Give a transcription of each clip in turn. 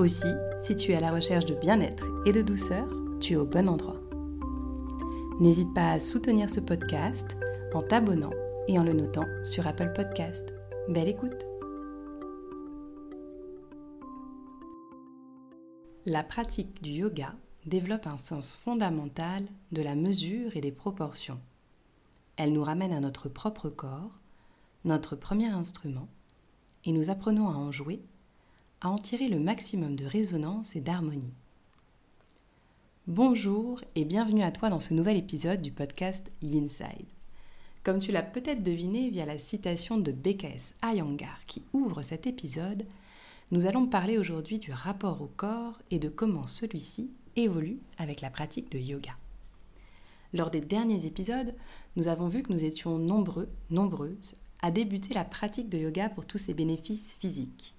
Aussi, si tu es à la recherche de bien-être et de douceur, tu es au bon endroit. N'hésite pas à soutenir ce podcast en t'abonnant et en le notant sur Apple Podcast. Belle écoute La pratique du yoga développe un sens fondamental de la mesure et des proportions. Elle nous ramène à notre propre corps, notre premier instrument, et nous apprenons à en jouer à en tirer le maximum de résonance et d'harmonie. Bonjour et bienvenue à toi dans ce nouvel épisode du podcast Inside. Comme tu l'as peut-être deviné via la citation de BKS Iyengar qui ouvre cet épisode, nous allons parler aujourd'hui du rapport au corps et de comment celui-ci évolue avec la pratique de yoga. Lors des derniers épisodes, nous avons vu que nous étions nombreux, nombreuses, à débuter la pratique de yoga pour tous ses bénéfices physiques.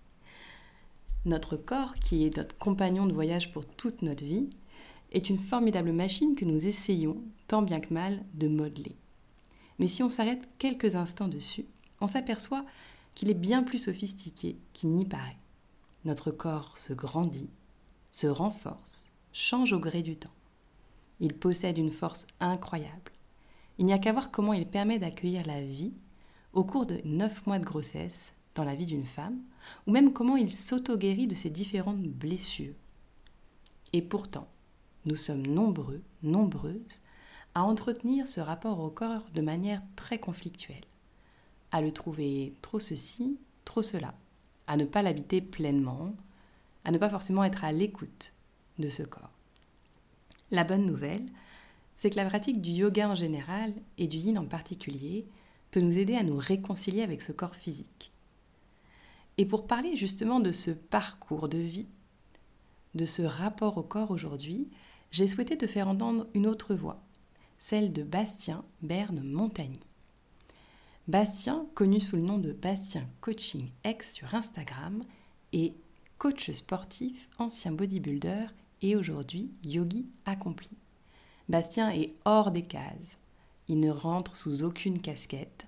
Notre corps, qui est notre compagnon de voyage pour toute notre vie, est une formidable machine que nous essayons, tant bien que mal, de modeler. Mais si on s'arrête quelques instants dessus, on s'aperçoit qu'il est bien plus sophistiqué qu'il n'y paraît. Notre corps se grandit, se renforce, change au gré du temps. Il possède une force incroyable. Il n'y a qu'à voir comment il permet d'accueillir la vie au cours de neuf mois de grossesse dans la vie d'une femme, ou même comment il s'auto-guérit de ses différentes blessures. Et pourtant, nous sommes nombreux, nombreuses, à entretenir ce rapport au corps de manière très conflictuelle, à le trouver trop ceci, trop cela, à ne pas l'habiter pleinement, à ne pas forcément être à l'écoute de ce corps. La bonne nouvelle, c'est que la pratique du yoga en général et du yin en particulier peut nous aider à nous réconcilier avec ce corps physique. Et pour parler justement de ce parcours de vie, de ce rapport au corps aujourd'hui, j'ai souhaité te faire entendre une autre voix, celle de Bastien Berne Montagny. Bastien, connu sous le nom de Bastien Coaching X sur Instagram, est coach sportif, ancien bodybuilder et aujourd'hui yogi accompli. Bastien est hors des cases. Il ne rentre sous aucune casquette.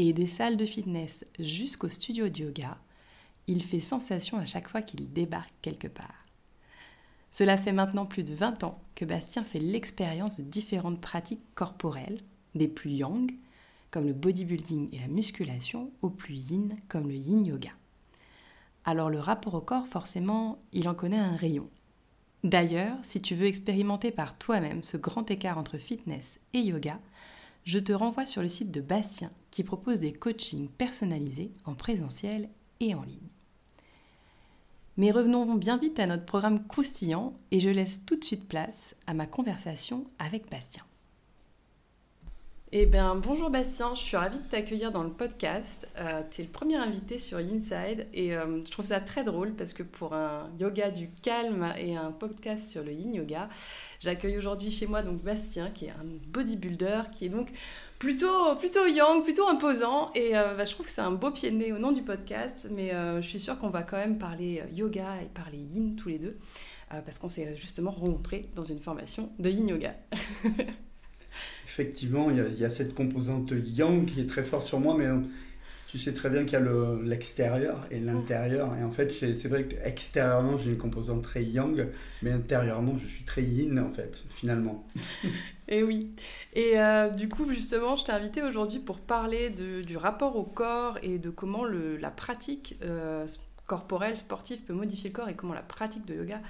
Et des salles de fitness jusqu'au studio de yoga, il fait sensation à chaque fois qu'il débarque quelque part. Cela fait maintenant plus de 20 ans que Bastien fait l'expérience de différentes pratiques corporelles, des plus yang, comme le bodybuilding et la musculation, aux plus yin, comme le yin yoga. Alors le rapport au corps, forcément, il en connaît un rayon. D'ailleurs, si tu veux expérimenter par toi-même ce grand écart entre fitness et yoga, je te renvoie sur le site de Bastien qui propose des coachings personnalisés en présentiel et en ligne. Mais revenons bien vite à notre programme croustillant et je laisse tout de suite place à ma conversation avec Bastien. Eh bien, bonjour Bastien, je suis ravie de t'accueillir dans le podcast. Euh, tu es le premier invité sur Inside et euh, je trouve ça très drôle parce que pour un yoga du calme et un podcast sur le yin yoga, j'accueille aujourd'hui chez moi donc Bastien qui est un bodybuilder qui est donc plutôt, plutôt young, plutôt imposant. Et euh, bah, je trouve que c'est un beau pied de nez au nom du podcast. Mais euh, je suis sûre qu'on va quand même parler euh, yoga et parler yin tous les deux. parce qu'on s'est justement rencontrés dans une formation de yin yoga. Effectivement, il y, a cette composante yang qui est très forte sur moi, mais tu sais très bien qu'il y a l'extérieur et l'intérieur. Et en fait, c'est vrai qu'extérieurement, j'ai une composante très yang, mais intérieurement, je suis très yin, en fait, finalement. et oui. Et euh, du coup, justement, je t'ai invité aujourd'hui pour parler du rapport au corps et de comment la pratique euh, corporelle, sportive peut modifier le corps et comment la pratique de yoga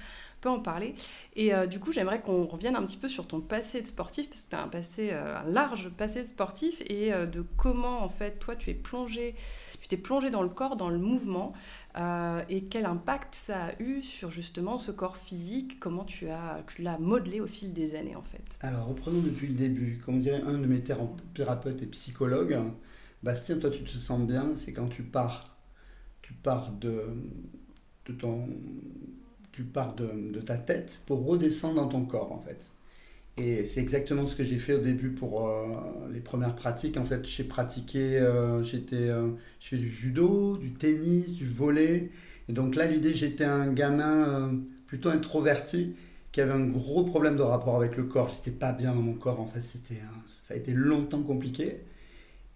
peut en parler. Et euh, du coup, j'aimerais qu'on revienne un petit peu sur ton passé de sportif, parce que tu as un, passé, un large passé de sportif, et de comment, en fait, toi, tu es plongé, tu t'es plongé dans le corps, dans le mouvement, euh, et quel impact ça a eu sur justement ce corps physique? Comment tu as l'as modelé au fil des années en fait? Alors reprenons depuis le début. Comme dirait un de mes thérapeutes et psychologues, Bastien, toi tu te sens bien, c'est quand tu pars, tu pars de, de ton, tu pars de, ta tête pour redescendre dans ton corps en fait. Et c'est exactement ce que j'ai fait au début pour euh, les premières pratiques. En fait, j'ai pratiqué, euh, j'étais, euh, je fais du judo, du tennis, du volet. Et donc là, l'idée, j'étais un gamin plutôt introverti qui avait un gros problème de rapport avec le corps. J'étais pas bien dans mon corps. En fait, c'était, ça a été longtemps compliqué.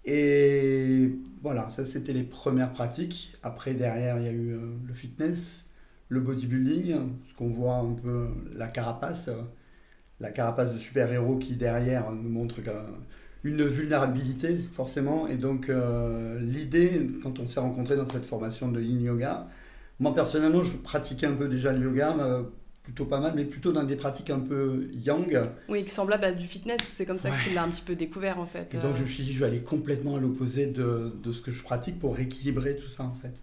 Et voilà, ça c'était les premières pratiques. Après, derrière, il y a eu le fitness, le bodybuilding, ce qu'on voit un peu la carapace la carapace de super-héros qui derrière nous montre une vulnérabilité forcément. Et donc euh, l'idée, quand on s'est rencontré dans cette formation de Yin Yoga, moi personnellement je pratiquais un peu déjà le yoga, euh, plutôt pas mal, mais plutôt dans des pratiques un peu yang. Oui, qui semblable à du fitness, c'est comme ça que tu l'as un petit peu découvert en fait. Et donc je me suis dit je vais aller complètement à l'opposé de, de ce que je pratique pour rééquilibrer tout ça en fait.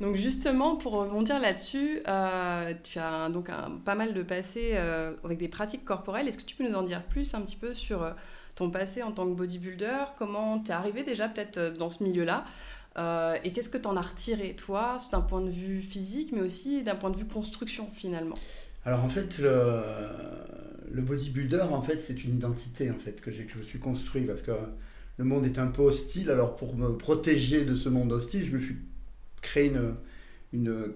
Donc justement, pour rebondir là-dessus, euh, tu as donc un, pas mal de passé euh, avec des pratiques corporelles. Est-ce que tu peux nous en dire plus un petit peu sur euh, ton passé en tant que bodybuilder? Comment tu es arrivé déjà peut-être dans ce milieu-là? Et qu'est-ce que tu en as retiré, toi, d'un point de vue physique, mais aussi d'un point de vue construction finalement? Alors en fait, le, bodybuilder, en fait, c'est une identité en fait, que, je me suis construit parce que le monde est un peu hostile. Alors pour me protéger de ce monde hostile, je me suis créer une, une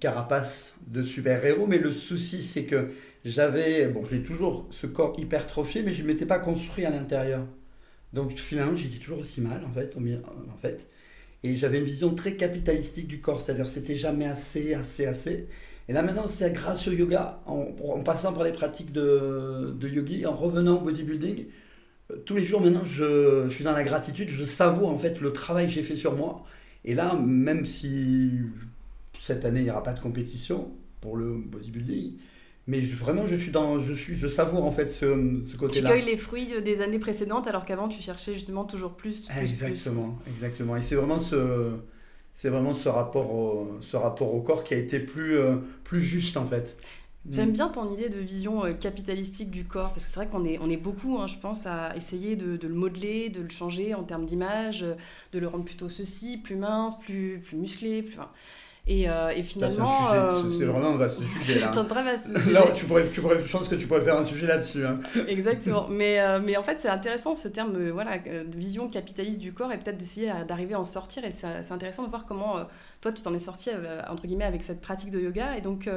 carapace de super-héros, mais le souci c'est que j'avais, bon j'ai toujours ce corps hypertrophié, mais je ne m'étais pas construit à l'intérieur. Donc finalement j'étais toujours aussi mal en fait. Et j'avais une vision très capitalistique du corps, c'est-à-dire c'était jamais assez, assez, assez. Et là maintenant c'est grâce au yoga, en, passant par les pratiques de, de yogi, en revenant au bodybuilding, euh, tous les jours maintenant je, je, suis dans la gratitude, je savoure en fait le travail que j'ai fait sur moi et là, même si cette année, il n'y aura pas de compétition pour le bodybuilding, mais vraiment, je suis dans, je suis, je savoure en fait ce, ce côté-là. Tu cueilles les fruits des années précédentes, alors qu'avant, tu cherchais justement toujours plus. exactement, exactement. Et c'est vraiment ce, c'est vraiment ce rapport, au, ce rapport au corps qui a été plus, euh, plus juste en fait. J'aime mm. bien ton idée de vision euh, capitalistique du corps, parce que c'est vrai qu'on est, on est beaucoup, hein, je pense, à essayer de, de, le modeler, de le changer en termes d'image, euh, de le rendre plutôt ceci, plus mince, plus, plus musclé. Plus... Et, euh, et, finalement. C'est vraiment un vaste sujet. C'est un très vaste sujet. Là, tu pourrais, tu pourrais, je pense que tu pourrais faire un sujet là-dessus. Hein. Exactement. Mais, mais en fait, c'est intéressant ce terme voilà, de vision capitaliste du corps et peut-être d'essayer d'arriver à en sortir. Et c'est intéressant de voir comment toi, tu t'en es sorti, entre guillemets, avec cette pratique de yoga. Et donc.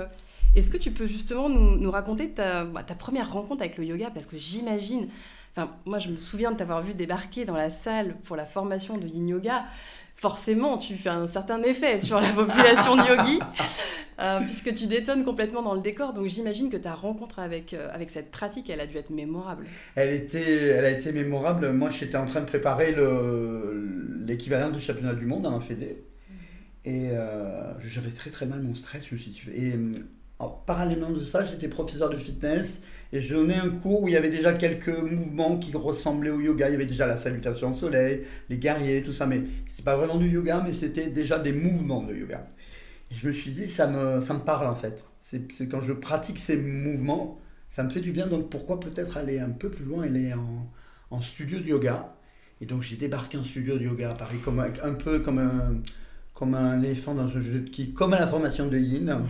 Est-ce que tu peux justement nous, nous raconter ta, bah, ta, première rencontre avec le yoga? Parce que j'imagine, enfin, moi je me souviens de t'avoir vu débarquer dans la salle pour la formation de yin yoga. Forcément, tu fais un certain effet sur la population de yogi, euh, puisque tu détonnes complètement dans le décor. Donc j'imagine que ta rencontre avec, euh, avec cette pratique, elle a dû être mémorable. Elle, était, elle a été mémorable. Moi, j'étais en train de préparer l'équivalent du championnat du monde en Fédé. Et euh, j'avais très très mal mon stress. Je me suis et alors, parallèlement de ça, j'étais professeur de fitness et je donnais un cours où il y avait déjà quelques mouvements qui ressemblaient au yoga. Il y avait déjà la salutation au soleil, les guerriers, tout ça. Mais c'était pas vraiment du yoga, mais c'était déjà des mouvements de yoga. Et je me suis dit, ça me, ça me parle en fait. C'est quand je pratique ces mouvements, ça me fait du bien. Donc pourquoi peut-être aller un peu plus loin, aller en, en studio de yoga? Et donc j'ai débarqué en studio de yoga à Paris, comme, un peu comme un, comme un éléphant dans un jeu de qui, comme à la formation de Yin.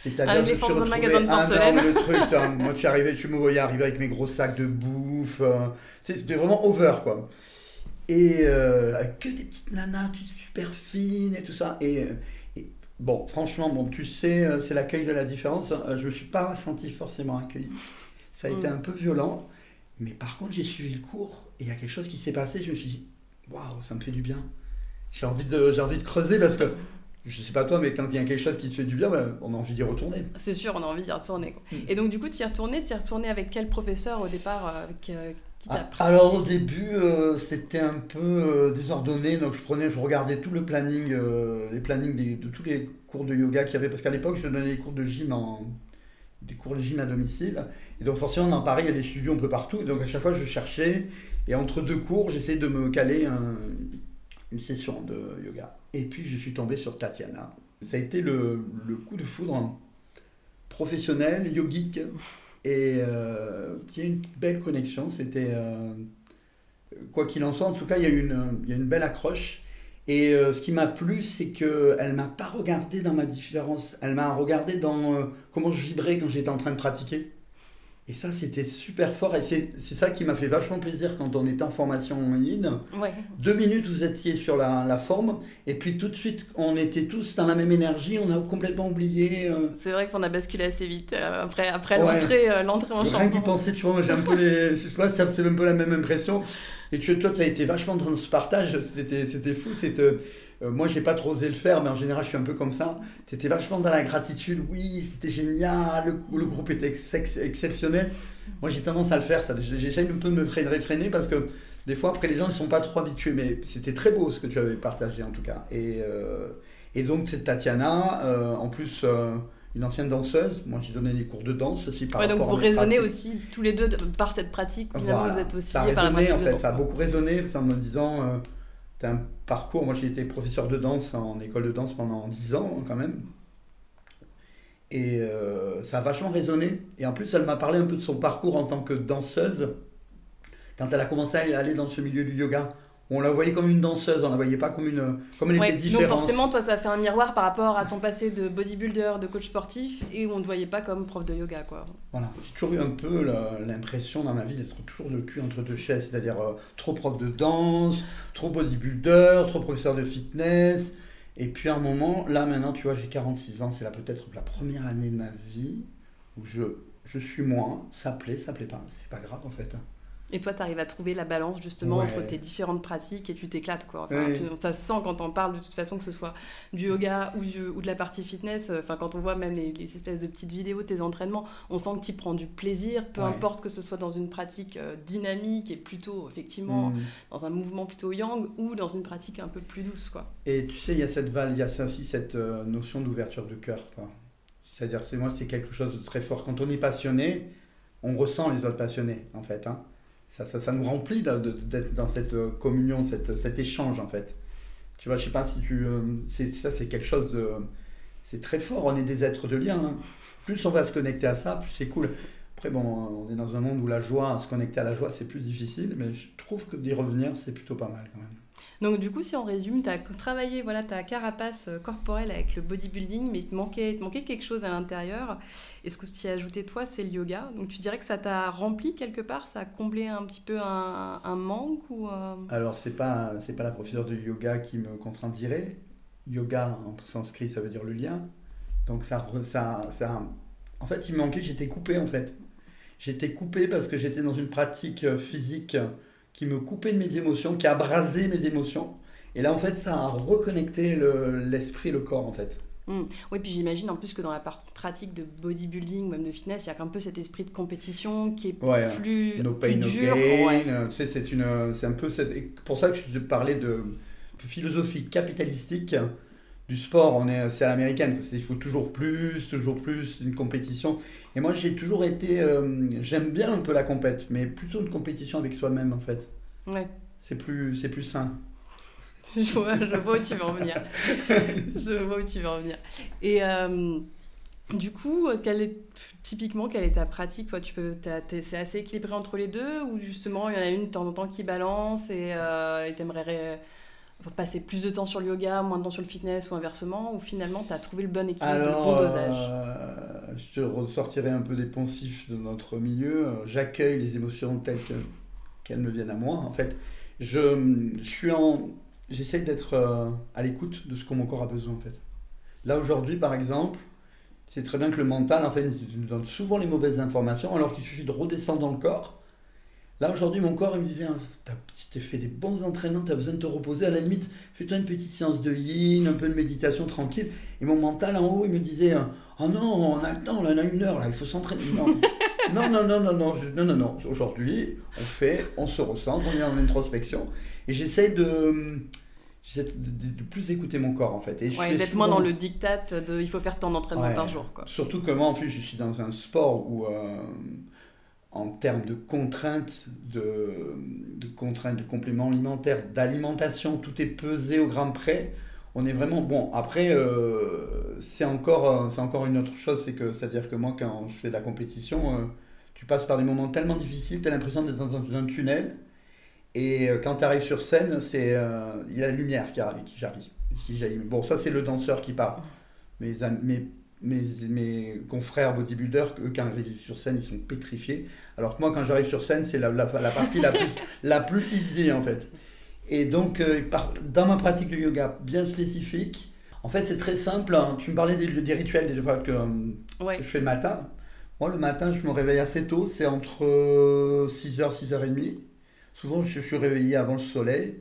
C'est-à-dire que dans un porcelaine. le truc, hein. moi tu arrivais, tu me voyais arriver avec mes gros sacs de bouffe. Euh, c'était vraiment over quoi. Et euh, avec que des petites nanas super fines et tout ça. Et, bon, franchement, bon, tu sais, euh, c'est l'accueil de la différence. Je me suis pas senti forcément accueilli. Ça a été mm. un peu violent. Mais par contre, j'ai suivi le cours et il y a quelque chose qui s'est passé. Je me suis dit, waouh, ça me fait du bien. J'ai envie, de, envie de creuser parce que je sais pas toi, mais quand il y a quelque chose qui te fait du bien, ben, on a envie d'y retourner. C'est sûr, on a envie d'y retourner. Mm. Et donc, du coup, tu y retourné, tu y retourné avec quel professeur au départ euh, avec, euh, qui ah, Alors, au début, euh, c'était un peu désordonné. Donc, je prenais, je regardais tout le planning, les plannings de tous les cours de yoga qu'il y avait. Parce qu'à l'époque, je donnais des cours de gym en, des cours de gym à domicile. Et donc, forcément, dans Paris, il y a des studios un peu partout. Et donc, à chaque fois, je cherchais. Et entre deux cours, j'essayais de me caler une session de yoga. Et puis je suis tombé sur Tatiana. Ça a été le, coup de foudre professionnel, yogique, et euh, il y a une belle connexion. C'était, euh, quoi qu'il en soit, en tout cas, il y, a une, belle accroche. Et euh, ce qui m'a plu, c'est qu'elle m'a pas regardé dans ma différence. Elle m'a regardé dans comment je vibrais quand j'étais en train de pratiquer. Et ça, c'était super fort. Et c'est ça qui m'a fait vachement plaisir quand on était en formation en. Ouais. Deux minutes, vous étiez sur la, la forme. Et puis tout de suite, on était tous dans la même énergie. On a complètement oublié. euh, C'est vrai qu'on a basculé assez vite euh, après, après Ouais. l'entrée euh, l'entrée en Rien d'y chambre. penser, tu vois, j'ai un peu les. Je sais pas, c'est un peu la même impression. Et tu, toi, tu as été vachement dans ce partage, c'était c'était fou. c'était, euh, moi, j'ai pas trop osé le faire, mais en général, je suis un peu comme ça. Tu étais vachement dans la gratitude. Oui, c'était génial, le, le groupe était ex- ex- exceptionnel. Moi, j'ai tendance à le faire. J'essaye un peu de me réfréner parce que des fois, après, les gens ne sont pas trop habitués. Mais c'était très beau ce que tu avais partagé, en tout cas. Et, euh, et donc, cette Tatiana, euh, en plus. euh, une ancienne danseuse, moi j'ai donné des cours de danse aussi par Ouais, donc vous raisonnez aussi tous les deux de- par cette pratique. Finalement, Voilà. vous êtes aussi ça a liés par la résonné pratique en de fait, danse. ça a beaucoup résonné en me disant euh, t'as un parcours, moi j'ai été professeur de danse en école de danse pendant 10 ans quand même. Et euh, ça a vachement résonné. Et en plus, elle m'a parlé un peu de son parcours en tant que danseuse. Quand elle a commencé à aller dans ce milieu du yoga, on la voyait comme une danseuse, on la voyait pas comme une. Comme elle Ouais, était donc différente. forcément, toi, ça fait un miroir par rapport à ton passé de bodybuilder, de coach sportif, et où on ne te voyait pas comme prof de yoga, quoi. Voilà, j'ai toujours eu un peu l'impression dans ma vie d'être toujours le cul entre deux chaises, c'est-à-dire euh, trop prof de danse, trop bodybuilder, trop professeur de fitness. Et puis à un moment, là maintenant, tu vois, j'ai 46 ans, c'est là peut-être la première année de ma vie où je, je suis moi, ça plaît, ça plaît pas, c'est pas grave en fait. Et toi, tu arrives à trouver la balance justement Ouais. entre tes différentes pratiques et tu t'éclates, quoi. Enfin, Ouais. tu- ça se sent quand on parle de toute façon, que ce soit du yoga ou, du- ou de la partie fitness. Enfin, quand on voit même les, les espèces de petites vidéos de tes entraînements, on sent que tu prends du plaisir, peu Ouais. importe que ce soit dans une pratique euh, dynamique et plutôt, effectivement, Mm. dans un mouvement plutôt yang ou dans une pratique un peu plus douce, quoi. Et tu sais, il y a cette il y a aussi cette euh, notion d'ouverture de cœur. C'est-à-dire que c'est- moi, c'est quelque chose de très fort. Quand on est passionné, on ressent les autres passionnés, en fait. hein. Ça, ça, ça nous remplit d'être dans cette euh, communion, cette, cet échange, en fait. Tu vois, je sais pas si tu... euh, ça, c'est quelque chose de... C'est très fort, on est des êtres de lien. hein. Plus on va se connecter à ça, plus c'est cool. Après, bon, on est dans un monde où la joie, se connecter à la joie, c'est plus difficile, mais je trouve que d'y revenir, c'est plutôt pas mal quand même. Donc du coup, si on résume, tu as travaillé voilà, ta carapace euh, corporelle avec le bodybuilding, mais il te manquait, te manquait quelque chose à l'intérieur. Et ce que tu as ajouté, toi, c'est le yoga. Donc tu dirais que ça t'a rempli quelque part, ça a comblé un petit peu un, manque ou euh, Alors, c'est pas, c'est pas la professeure de yoga qui me contredirait. Yoga, en sanskrit, ça veut dire le lien. Donc, ça, ça, ça. En fait, il me manquait, j'étais coupé, en fait. J'étais coupé parce que j'étais dans une pratique euh, physique qui me coupait de mes émotions, qui abrasait mes émotions. Et là, en fait, ça a reconnecté le- l'esprit et le corps, en fait. Oui, puis j'imagine en plus que dans la partie pratique de bodybuilding, même de fitness, il y a un peu cet esprit de compétition qui est Ouais. plus, No plus pain, no dur. Ouais. Tu sais, c'est une, c'est un peu cette, et pour ça que je te parlais de philosophie capitalistique du sport. On est, c'est à l'américaine. qu'il faut toujours plus, toujours plus, une compétition. Et moi, j'ai toujours été, euh, j'aime bien un peu la compète, mais plutôt une compétition avec soi-même en fait. Ouais. C'est plus, c'est plus sain. je, vois, je vois où tu veux en venir. je vois où tu veux en venir. Et euh, du coup, quelle est, typiquement, quelle est ta pratique Toi, tu peux, c'est assez équilibré entre les deux ou justement il y en a une de temps en temps qui balance et euh, tu aimerais passer plus de temps sur le yoga, moins de temps sur le fitness ou inversement Ou finalement, tu as trouvé le bon équilibre, le bon dosage euh, je te ressortirai un peu des poncifs de notre milieu. J'accueille les émotions telles que- qu'elles me viennent à moi. En fait, je, je suis en, j'essaie d'être euh, à l'écoute de ce que mon corps a besoin. En fait, là aujourd'hui, par exemple, c'est très bien que le mental, en fait, nous donne souvent les mauvaises informations, alors qu'il suffit de redescendre dans le corps. Là aujourd'hui, mon corps, il me disait, t'as tu t'es fait des bons entraînements, tu as besoin de te reposer. À la limite, fais-toi une petite séance de yin, un peu de méditation tranquille. Et mon mental en haut, il me disait Oh non, on a le temps, là, on a une heure, là, il faut s'entraîner. Non, non, non, non, non, non, non, non, non. Aujourd'hui, on fait, on se ressent, on est en introspection. Et j'essaie de, j'essaie de, de- de plus écouter mon corps, en fait. Et Ouais, D'être moins dans le diktat de il faut faire tant d'entraînement Ouais. par jour. Quoi. Surtout que moi, en plus, je suis dans un sport où, euh, en termes de contraintes, de, contraintes de compléments alimentaires, d'alimentation, tout est pesé au gramme près. On est vraiment bon. Après, euh, c'est encore, euh, c'est encore une autre chose, c'est que, c'est-à-dire que moi, quand je fais de la compétition, euh, tu passes par des moments tellement difficiles, tu as l'impression d'être dans un, tunnel. Et quand tu arrives sur scène, c'est il y a la lumière qui arrive, qui jaillit. Bon, ça c'est le danseur qui parle. Mes, mes, mes, mes confrères bodybuilders, eux, quand ils arrivent sur scène, ils sont pétrifiés. Alors que moi, quand j'arrive sur scène, c'est la, la, la, partie la plus, la plus easy, en fait. Et donc, dans ma pratique de yoga bien spécifique, en fait, c'est très simple. Hein. Tu me parlais des, rituels des fois que, je fais le matin. Moi, le matin, je me réveille assez tôt. C'est entre 6h, 6h30. Souvent, je suis réveillé avant le soleil.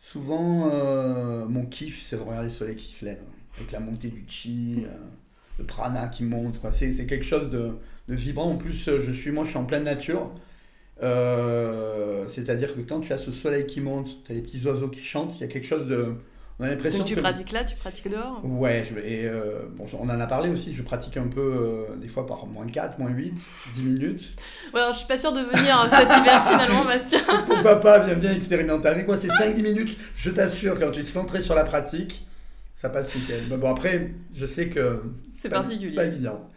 Souvent, euh, mon kiff, c'est de regarder le soleil qui se lève. Avec la montée du chi, euh, le prana qui monte. C'est, quelque chose de, de, vibrant. En plus, je suis, moi, je suis en pleine nature. Euh, c'est-à-dire que quand tu as ce soleil qui monte, tu as les petits oiseaux qui chantent, il y a quelque chose de on a l'impression Donc tu pratiques là, tu pratiques dehors? Ouais, je, et euh, bon, on en a parlé aussi, je pratique un peu euh, des fois par moins 4, moins 8, 10 minutes. Ouais, alors je suis pas sûre de venir cet hiver finalement, Bastien. Pourquoi pas, viens bien expérimenter avec moi, c'est 5-10 minutes, je t'assure, quand tu es centré sur la pratique, ça passe nickel. Mais bon, après, je sais que. C'est particulier. Pas évident.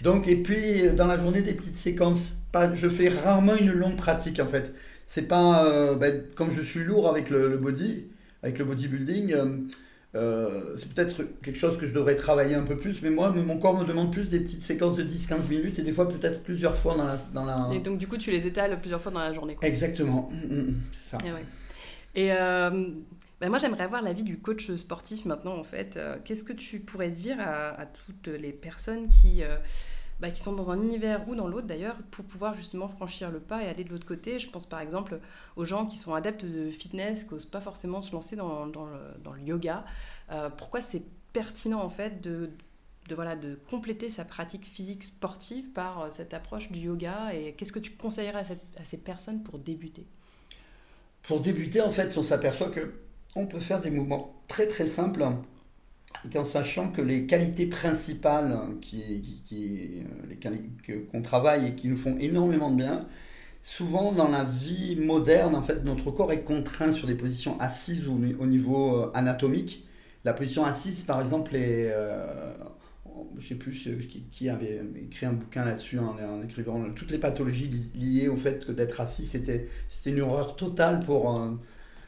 Donc, et puis, dans la journée, des petites séquences. Pas, je fais rarement une longue pratique en fait. C'est pas. Euh, ben, comme je suis lourd avec le body, avec le bodybuilding, euh, euh, c'est peut-être quelque chose que je devrais travailler un peu plus, mais moi, mon corps me demande plus des petites séquences de 10-15 minutes et des fois peut-être plusieurs fois dans la, dans la... Et donc du coup, tu les étales plusieurs fois dans la journée. Quoi. Exactement, mm, mm, mm, c'est ça. Et, et euh, ben moi, j'aimerais avoir l'avis du coach sportif maintenant, en fait. Qu'est-ce que tu pourrais dire à, toutes les personnes qui bah, qui sont dans un univers ou dans l'autre d'ailleurs, pour pouvoir justement franchir le pas et aller de l'autre côté? Je pense par exemple aux gens qui sont adeptes de fitness, qui n'osent pas forcément se lancer dans, dans, le, yoga. Euh, pourquoi c'est pertinent en fait de, de, voilà, de compléter sa pratique physique sportive par euh, cette approche du yoga? Et qu'est-ce que tu conseillerais à, à ces personnes pour débuter? Pour débuter, en fait, on s'aperçoit que on peut faire des mouvements très très simples en sachant que les qualités principales qui, qui, euh, qu'on travaille et qui nous font énormément de bien, souvent dans la vie moderne, en fait, notre corps est contraint sur des positions assises au, au niveau euh, anatomique. La position assise, par exemple, est... Euh, je ne sais plus qui, avait écrit un bouquin là-dessus en, écrivant toutes les pathologies liées au fait que d'être assis, c'était une horreur totale pour,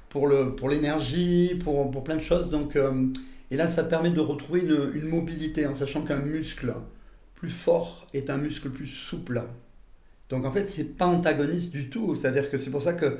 pour l'énergie, pour, pour, pour, plein de choses. Donc, et là, ça permet de retrouver une, mobilité en sachant qu'un muscle plus fort est un muscle plus souple. Donc en fait, c'est pas antagoniste du tout. C'est-à-dire que c'est pour ça que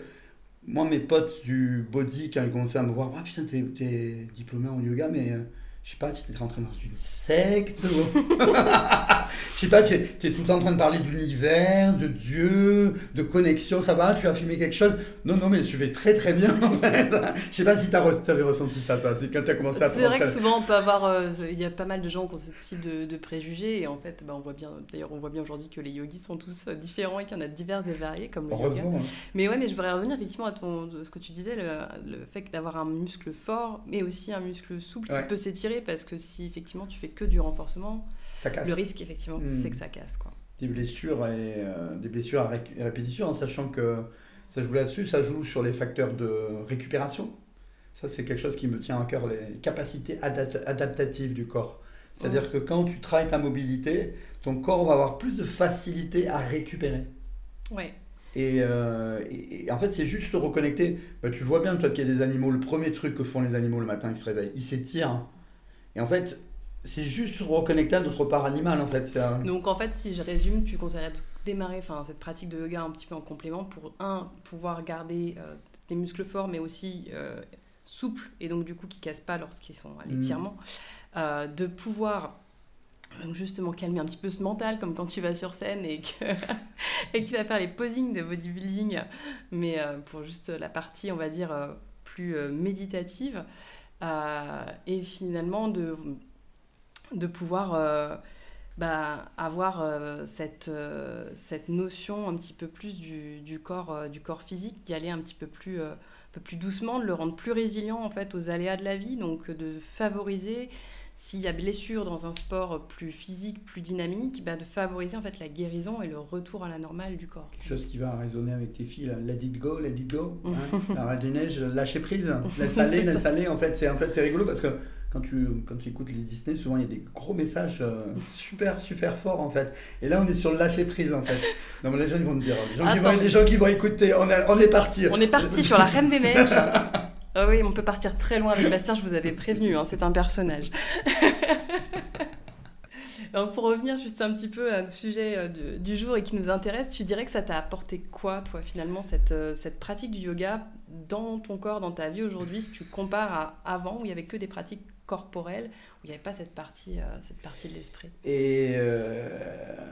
moi, mes potes du body, quand ils commençaient à me voir, ah putain, t'es, es diplômé en yoga, mais euh, je sais pas, tu es rentré dans une secte Je sais pas, tu es, es, tout le temps en train de parler d'univers, de Dieu, de connexion, ça va Tu as filmé quelque chose? Non, non, mais tu fais très très bien en fait. Je sais pas si tu avais ressenti ça, toi, c'est quand tu as commencé à C'est vrai que souvent on peut avoir, euh, il y a pas mal de gens qui ont ce type de, préjugés et en fait, bah, on voit bien, d'ailleurs, on voit bien aujourd'hui que les yogis sont tous euh, différents et qu'il y en a divers et variés comme le Heureusement, yoga. Hein. Mais ouais, mais je voudrais revenir effectivement à ton, ce que tu disais, le, le fait d'avoir un muscle fort, mais aussi un muscle souple qui peut s'étirer parce que si effectivement tu fais que du renforcement, le risque effectivement hmm. c'est que ça casse quoi. Des blessures et euh, des blessures à répétition, en sachant que ça joue là-dessus, ça joue sur les facteurs de récupération. Ça c'est quelque chose qui me tient à cœur, les capacités adaptatives du corps. C'est-à-dire que quand tu travailles ta mobilité, ton corps va avoir plus de facilité à récupérer. Ouais. Et, euh, en fait, c'est juste reconnecter. Bah, tu vois bien, toi, qu'il y a des animaux. Le premier truc que font les animaux le matin, ils se réveillent. Ils s'étirent. Et en fait, c'est juste reconnecter à notre part animale, en fait. Ça. Donc, en fait, si je résume, tu conseillerais de démarrer cette pratique de yoga un petit peu en complément pour, un, pouvoir garder euh, des muscles forts, mais aussi euh, souples, et donc, du coup, qui ne cassent pas lorsqu'ils sont à l'étirement. Mm. Euh, de pouvoir justement calmer un petit peu ce mental, comme quand tu vas sur scène et que, et que tu vas faire les posings de bodybuilding, mais pour juste la partie, on va dire, plus méditative. Euh, et finalement de, de pouvoir euh, bah, avoir euh, cette, cette notion un petit peu plus du, du corps, du corps physique, d'y aller un petit peu plus, peu plus doucement, de le rendre plus résilient en fait aux aléas de la vie, donc de favoriser s'il y a blessure dans un sport plus physique, plus dynamique, bah de favoriser en fait la guérison et le retour à la normale du corps. Quelque chose qui va résonner avec tes filles, là. let it go, let it go. Hein la reine des neiges, lâcher prise, laisse aller, laisse aller. En fait, c'est en fait, rigolo parce que quand tu, quand tu écoutes les Disney, souvent il y a des gros messages euh, super, super forts en fait. Et là, on est sur le lâcher prise en fait. Donc les gens ils vont me dire, les gens, qui vont, les gens qui vont écouter, on, on est parti. On est parti sur la Reine des Neiges. Ah oui, on peut partir très loin avec Bastien, je vous avais prévenu, hein, c'est un personnage. Pour revenir juste un petit peu au sujet euh, du jour et qui nous intéresse, tu dirais que ça t'a apporté quoi, toi, finalement, cette, euh, cette pratique du yoga dans ton corps, dans ta vie aujourd'hui, si tu compares à avant où il n'y avait que des pratiques corporelles, où il n'y avait pas cette partie, euh, cette partie de l'esprit? Et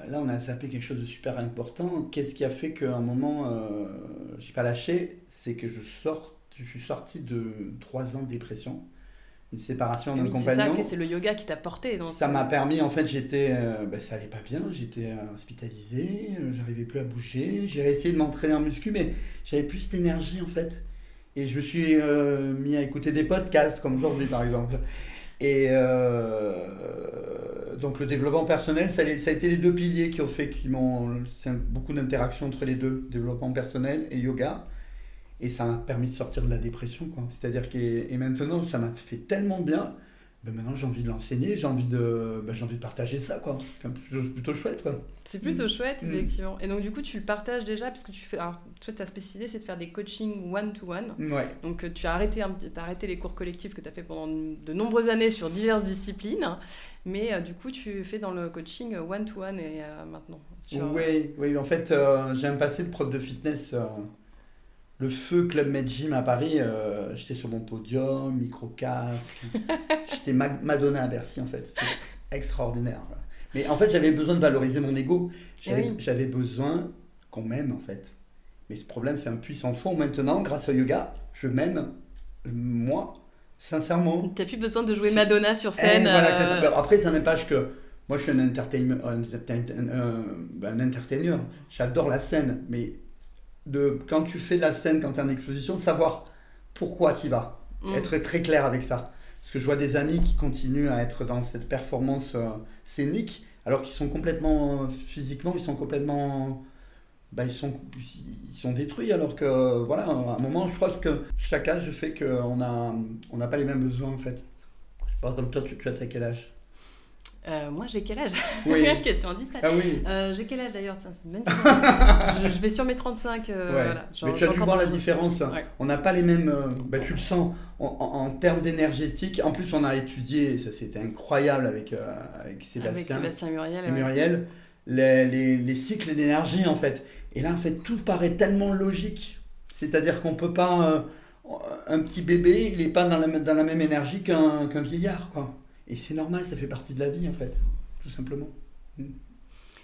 là, on a zappé quelque chose de super important. Qu'est-ce qui a fait qu'à un moment, je n'ai pas lâché? C'est que je, sors, je suis sorti de trois ans de dépression une séparation d'un compagnon. C'est le yoga qui t'a porté. ça m'a permis, en fait, j'étais, euh, ben, ça allait pas bien, j'étais euh, hospitalisé, euh, j'arrivais plus à bouger. J'ai essayé de m'entraîner en muscu, mais j'avais plus cette énergie, en fait. Et je me suis mis à écouter des podcasts, comme aujourd'hui, par exemple. Et donc, le développement personnel, ça, ça, a été les deux piliers qui ont fait qu'ils m'ont. C'est beaucoup d'interactions entre les deux, développement personnel et yoga. Et ça m'a permis de sortir de la dépression. Quoi. C'est-à-dire que et maintenant, ça m'a fait tellement bien. Ben maintenant, j'ai envie de l'enseigner, j'ai envie de, ben j'ai envie de partager ça. quoi. C'est plutôt, plutôt chouette. Quoi. C'est plutôt mm. chouette, mm. effectivement. Et donc, du coup, tu le partages déjà, parce que tu fais. Alors, toi, ta spécificité, c'est de faire des coachings one-to-one. Ouais. Donc, euh, tu as arrêté, as arrêté les cours collectifs que tu as fait pendant de nombreuses années sur diverses disciplines. Mais euh, du coup, tu fais dans le coaching one-to-one et euh, maintenant. Oui, oui, en fait, j'ai un passé de prof de fitness le feu Club Med Gym à Paris, euh, j'étais sur mon podium, micro-casque. j'étais Madonna à Bercy en fait. extraordinaire. Mais en fait, j'avais besoin de valoriser mon ego. Eh j'avais besoin qu'on m'aime en fait. Mais ce problème, c'est un puissant fond. Maintenant, grâce au yoga, je m'aime, moi, sincèrement. Tu n'as plus besoin de jouer Madonna sur scène. Euh. Après, ça pas que moi, je suis un, entertainer. un entertainer. J'adore la scène, mais de quand tu fais de la scène, quand tu es en exposition, savoir pourquoi tu y vas. Mm. Être très clair avec ça. Parce que je vois des amis qui continuent à être dans cette performance euh, scénique, alors qu'ils sont complètement, euh, physiquement, ils sont complètement. Bah, ils, sont, ils sont détruits, alors que, voilà, à un moment, je crois que chaque âge fait qu'on n'a on pas les mêmes besoins, en fait. Par exemple, toi, tu, tu as quel âge? Euh, moi, j'ai quel âge? Oui. Question discrète. Ah oui. Euh, j'ai quel âge d'ailleurs? Tiens, c'est une bonne question. je, vais sur mes 35. Euh, voilà. Mais tu as dû voir la différence. On n'a pas les mêmes. Bah, tu le sens en, termes d'énergétique. En plus, on a étudié, ça c'était incroyable avec, avec Sébastien. Avec Sébastien Muriel. Et Muriel, les, les, les, cycles d'énergie en fait. Et là, en fait, tout paraît tellement logique. C'est-à-dire qu'on peut pas. un petit bébé, il n'est pas dans la, dans la même énergie qu'un vieillard, quoi. Et c'est normal, ça fait partie de la vie en fait, tout simplement. Hmm.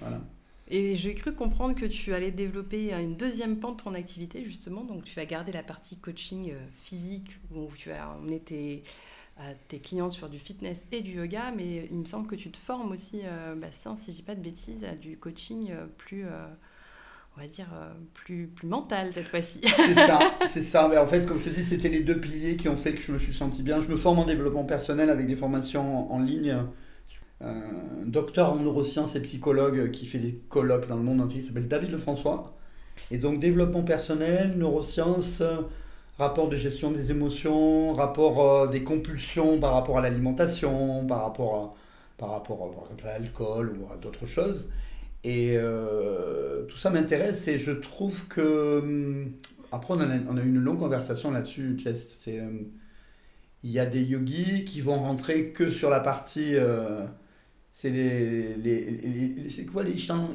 Voilà. Et j'ai cru comprendre que tu allais développer une deuxième pente de ton activité, justement. Donc, tu vas garder la partie coaching euh, physique, où tu vas emmener tes, euh, tes clientes sur du fitness et du yoga. Mais il me semble que tu te formes aussi, euh, Bastien, si je dis pas de bêtises, à du coaching plus on va dire, euh, plus, plus mental cette fois-ci. c'est ça, c'est ça. Mais en fait, comme je te dis, c'était les deux piliers qui ont fait que je me suis senti bien. Je me forme en développement personnel avec des formations en, ligne. Un docteur en neurosciences et psychologue qui fait des colloques dans le monde entier, il s'appelle David Lefrançois. Et donc, développement personnel, neurosciences, rapport de gestion des émotions, rapport euh, des compulsions par rapport à l'alimentation, par rapport à, par rapport à l'alcool ou à d'autres choses. Et euh, tout ça m'intéresse et je trouve que. Hum, après, on a, on a eu une longue conversation là-dessus, C'est, hum, il y a des yogis qui vont rentrer que sur la partie. Euh, c'est les, les, c'est quoi les Ishtanga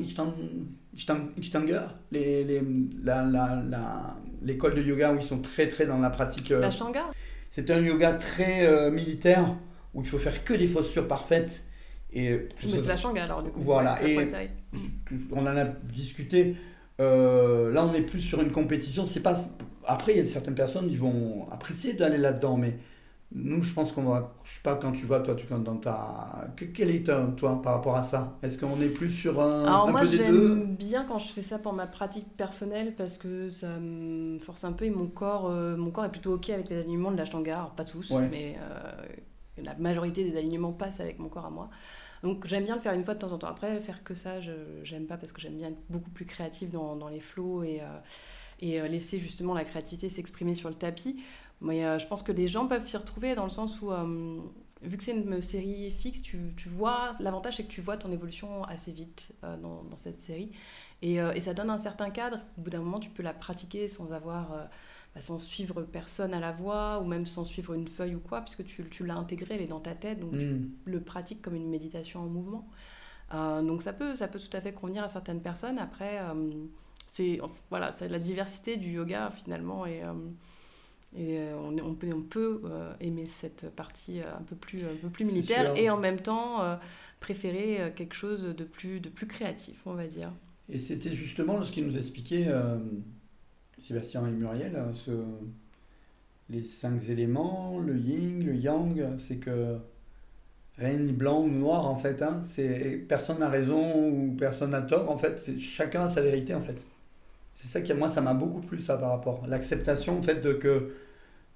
les, les, la, la, la, l'école de yoga où ils sont très très dans la pratique. Euh, L'Ashtanga C'est un yoga très militaire où il faut faire que des postures parfaites et mais c'est la Shanga alors du coup. Voilà. et on en a discuté. Euh, là, on est plus sur une compétition. C'est pas. Après, il y a certaines personnes qui vont apprécier d'aller là-dedans, mais nous, je pense qu'on va. Je sais pas quand tu vois, toi, tu dans ta. Quel est toi par rapport à ça? Est-ce qu'on est plus sur un. Alors un moi, j'aime bien quand je fais ça pour ma pratique personnelle parce que ça me force un peu et mon corps, euh, mon corps est plutôt ok avec les alignements de la Shanga. pas tous, mais euh, la majorité des alignements passent avec mon corps à moi. Donc j'aime bien le faire une fois de temps en temps. Après, faire que ça, je j'aime pas parce que j'aime bien être beaucoup plus créative dans, dans les flows et, euh, et euh, laisser justement la créativité s'exprimer sur le tapis. Mais euh, je pense que les gens peuvent s'y retrouver dans le sens où vu que c'est une série fixe, tu, tu vois, l'avantage c'est que tu vois ton évolution assez vite dans, dans, cette série. Et, et, ça donne un certain cadre. Au bout d'un moment, tu peux la pratiquer sans avoir, bah, sans suivre personne à la voix ou même sans suivre une feuille ou quoi, puisque tu, tu l'as intégré, elle est dans ta tête, donc tu Mm. le pratiques comme une méditation en mouvement. Euh, donc ça peut, ça peut tout à fait convenir à certaines personnes. Après, euh, c'est voilà, c'est la diversité du yoga finalement et, euh, et on, on peut, on peut aimer cette partie un peu plus, un peu plus militaire et en même temps préférer quelque chose de plus, de plus créatif, on va dire. Et c'était justement ce qu'il nous expliquait Sébastien et Muriel, ce- les cinq éléments, le yin, le yang, c'est que rien ni blanc ou noir en fait, hein, c'est personne n'a raison ou personne n'a tort en fait, chacun a sa vérité en fait. C'est ça qui moi ça m'a beaucoup plu ça par rapport l'acceptation en fait de que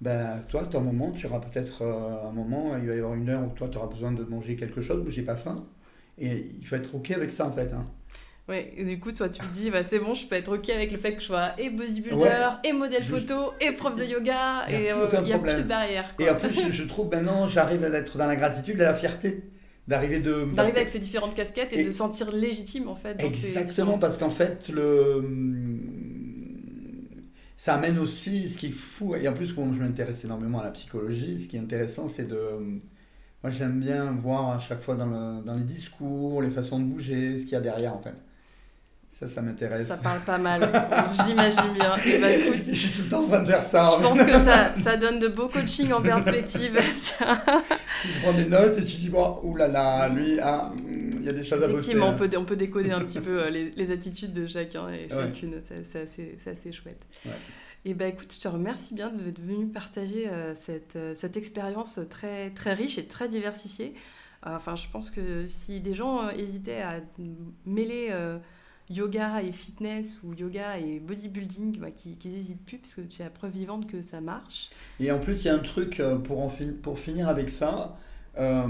ben toi un moment, tu auras peut-être euh, un moment, il va y avoir une heure où toi tu auras besoin de manger quelque chose, mais j'ai pas faim. Et il faut être ok avec ça en fait. hein. Ouais, et du coup, toi, tu te dis, bah, c'est bon, je peux être OK avec le fait que je sois et bodybuilder, Ouais. et modèle photo, et prof de yoga, et euh, il y a plus de barrière. Et en plus, je, trouve maintenant, j'arrive à être dans la gratitude et la fierté d'arriver de. D'arriver avec ces différentes casquettes et, Et- de sentir légitime, en fait. dans Exactement, parce qu'en fait, le. Ça amène aussi ce qui est fou. Et en plus, comme je m'intéresse énormément à la psychologie, ce qui est intéressant, c'est de. Moi, j'aime bien voir à chaque fois dans, le- dans les discours, les façons de bouger, ce qu'il y a derrière, en fait. Ça, ça m'intéresse. Ça parle pas mal, j'imagine bien. Et bah, écoute, Je suis tout le temps en train de faire ça. je pense que ça, ça donne de beaux coachings en perspective. Ça. Tu prends des notes et tu dis, bon, oulala, lui, ah, il y a des choses à bosser. Effectivement, on peut, on peut décoder un petit peu euh, les, les attitudes de chacun et Ouais. chacune. C'est- C'est assez, assez chouette. Ouais. Et bah écoute, je te remercie bien d'être venu partager euh, cette, euh, cette expérience très, très riche et très diversifiée. Enfin, je pense que si des gens euh, hésitaient à mêler yoga et fitness ou yoga et bodybuilding, bah, qu'ils n'hésitent plus parce que c'est la preuve vivante que ça marche. Et en plus, il y a un truc euh, pour, en fin- pour finir avec ça. euh,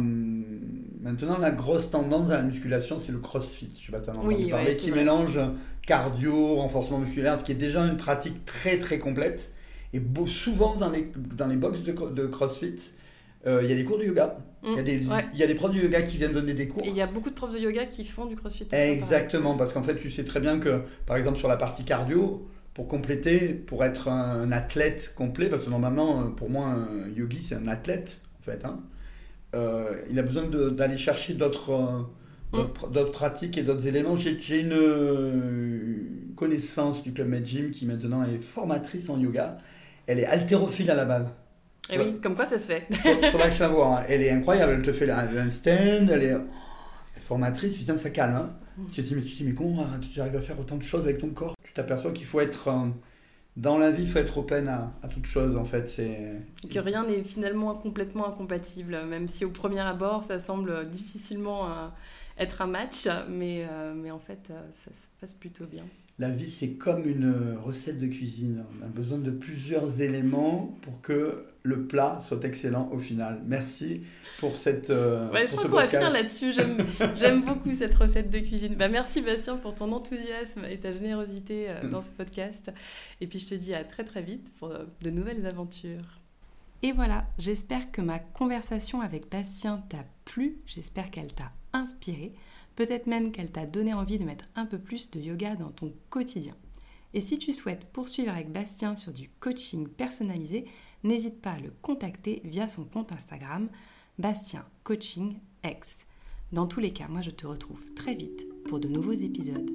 maintenant, la grosse tendance à la musculation, c'est le crossfit. Je sais pas, tu as entendu Oui, parler, ouais, qui vrai. mélange cardio, renforcement musculaire, ce qui est déjà une pratique très très complète. Et beau, souvent dans les, dans les box de crossfit, euh, il y a des cours de yoga. Il y, a des, Mm, ouais. il y a des profs de yoga qui viennent donner des cours. Et il y a beaucoup de profs de yoga qui font du crossfit. Exactement, parce qu'en fait, tu sais très bien que, par exemple, sur la partie cardio, pour compléter, pour être un athlète complet, parce que normalement, pour moi, un yogi, c'est un athlète, en fait, hein, euh, il a besoin d'aller chercher d'autres euh, d'autres- d'autres pratiques et d'autres éléments. J'ai une euh, connaissance du Club Med Gym qui maintenant est formatrice en yoga. Elle est haltérophile à la base. Et oui, comme quoi ça se fait. Faudra que je la vois. hein. Elle est incroyable. Elle te fait la- un stand. Elle est, elle est formatrice. Putain, ça calme. Hein. Mm. Tu te dis, mais tu te dis, mais comment tu arrives à faire autant de choses avec ton corps? Tu t'aperçois qu'il faut être. euh, dans la vie, il faut être open à, à toute chose, en fait. C'est. que rien n'est finalement complètement incompatible, même si au premier abord ça semble difficilement euh, être un match, mais, euh, mais en fait euh, ça se passe plutôt bien. La vie, c'est comme une recette de cuisine. On a besoin de plusieurs éléments pour que le plat soit excellent au final. Merci pour cette. euh, Ouais, je pour crois qu'on va finir là-dessus, j'aime, j'aime beaucoup cette recette de cuisine. Bah, merci Bastien pour ton enthousiasme et ta générosité euh, dans ce podcast. Et puis je te dis à très très vite pour euh, de nouvelles aventures. Et voilà, j'espère que ma conversation avec Bastien t'a plu, j'espère qu'elle t'a inspiré, peut-être même qu'elle t'a donné envie de mettre un peu plus de yoga dans ton quotidien. Et si tu souhaites poursuivre avec Bastien sur du coaching personnalisé, n'hésite pas à le contacter via son compte Instagram, Bastien Coaching X. Dans tous les cas, moi je te retrouve très vite pour de nouveaux épisodes.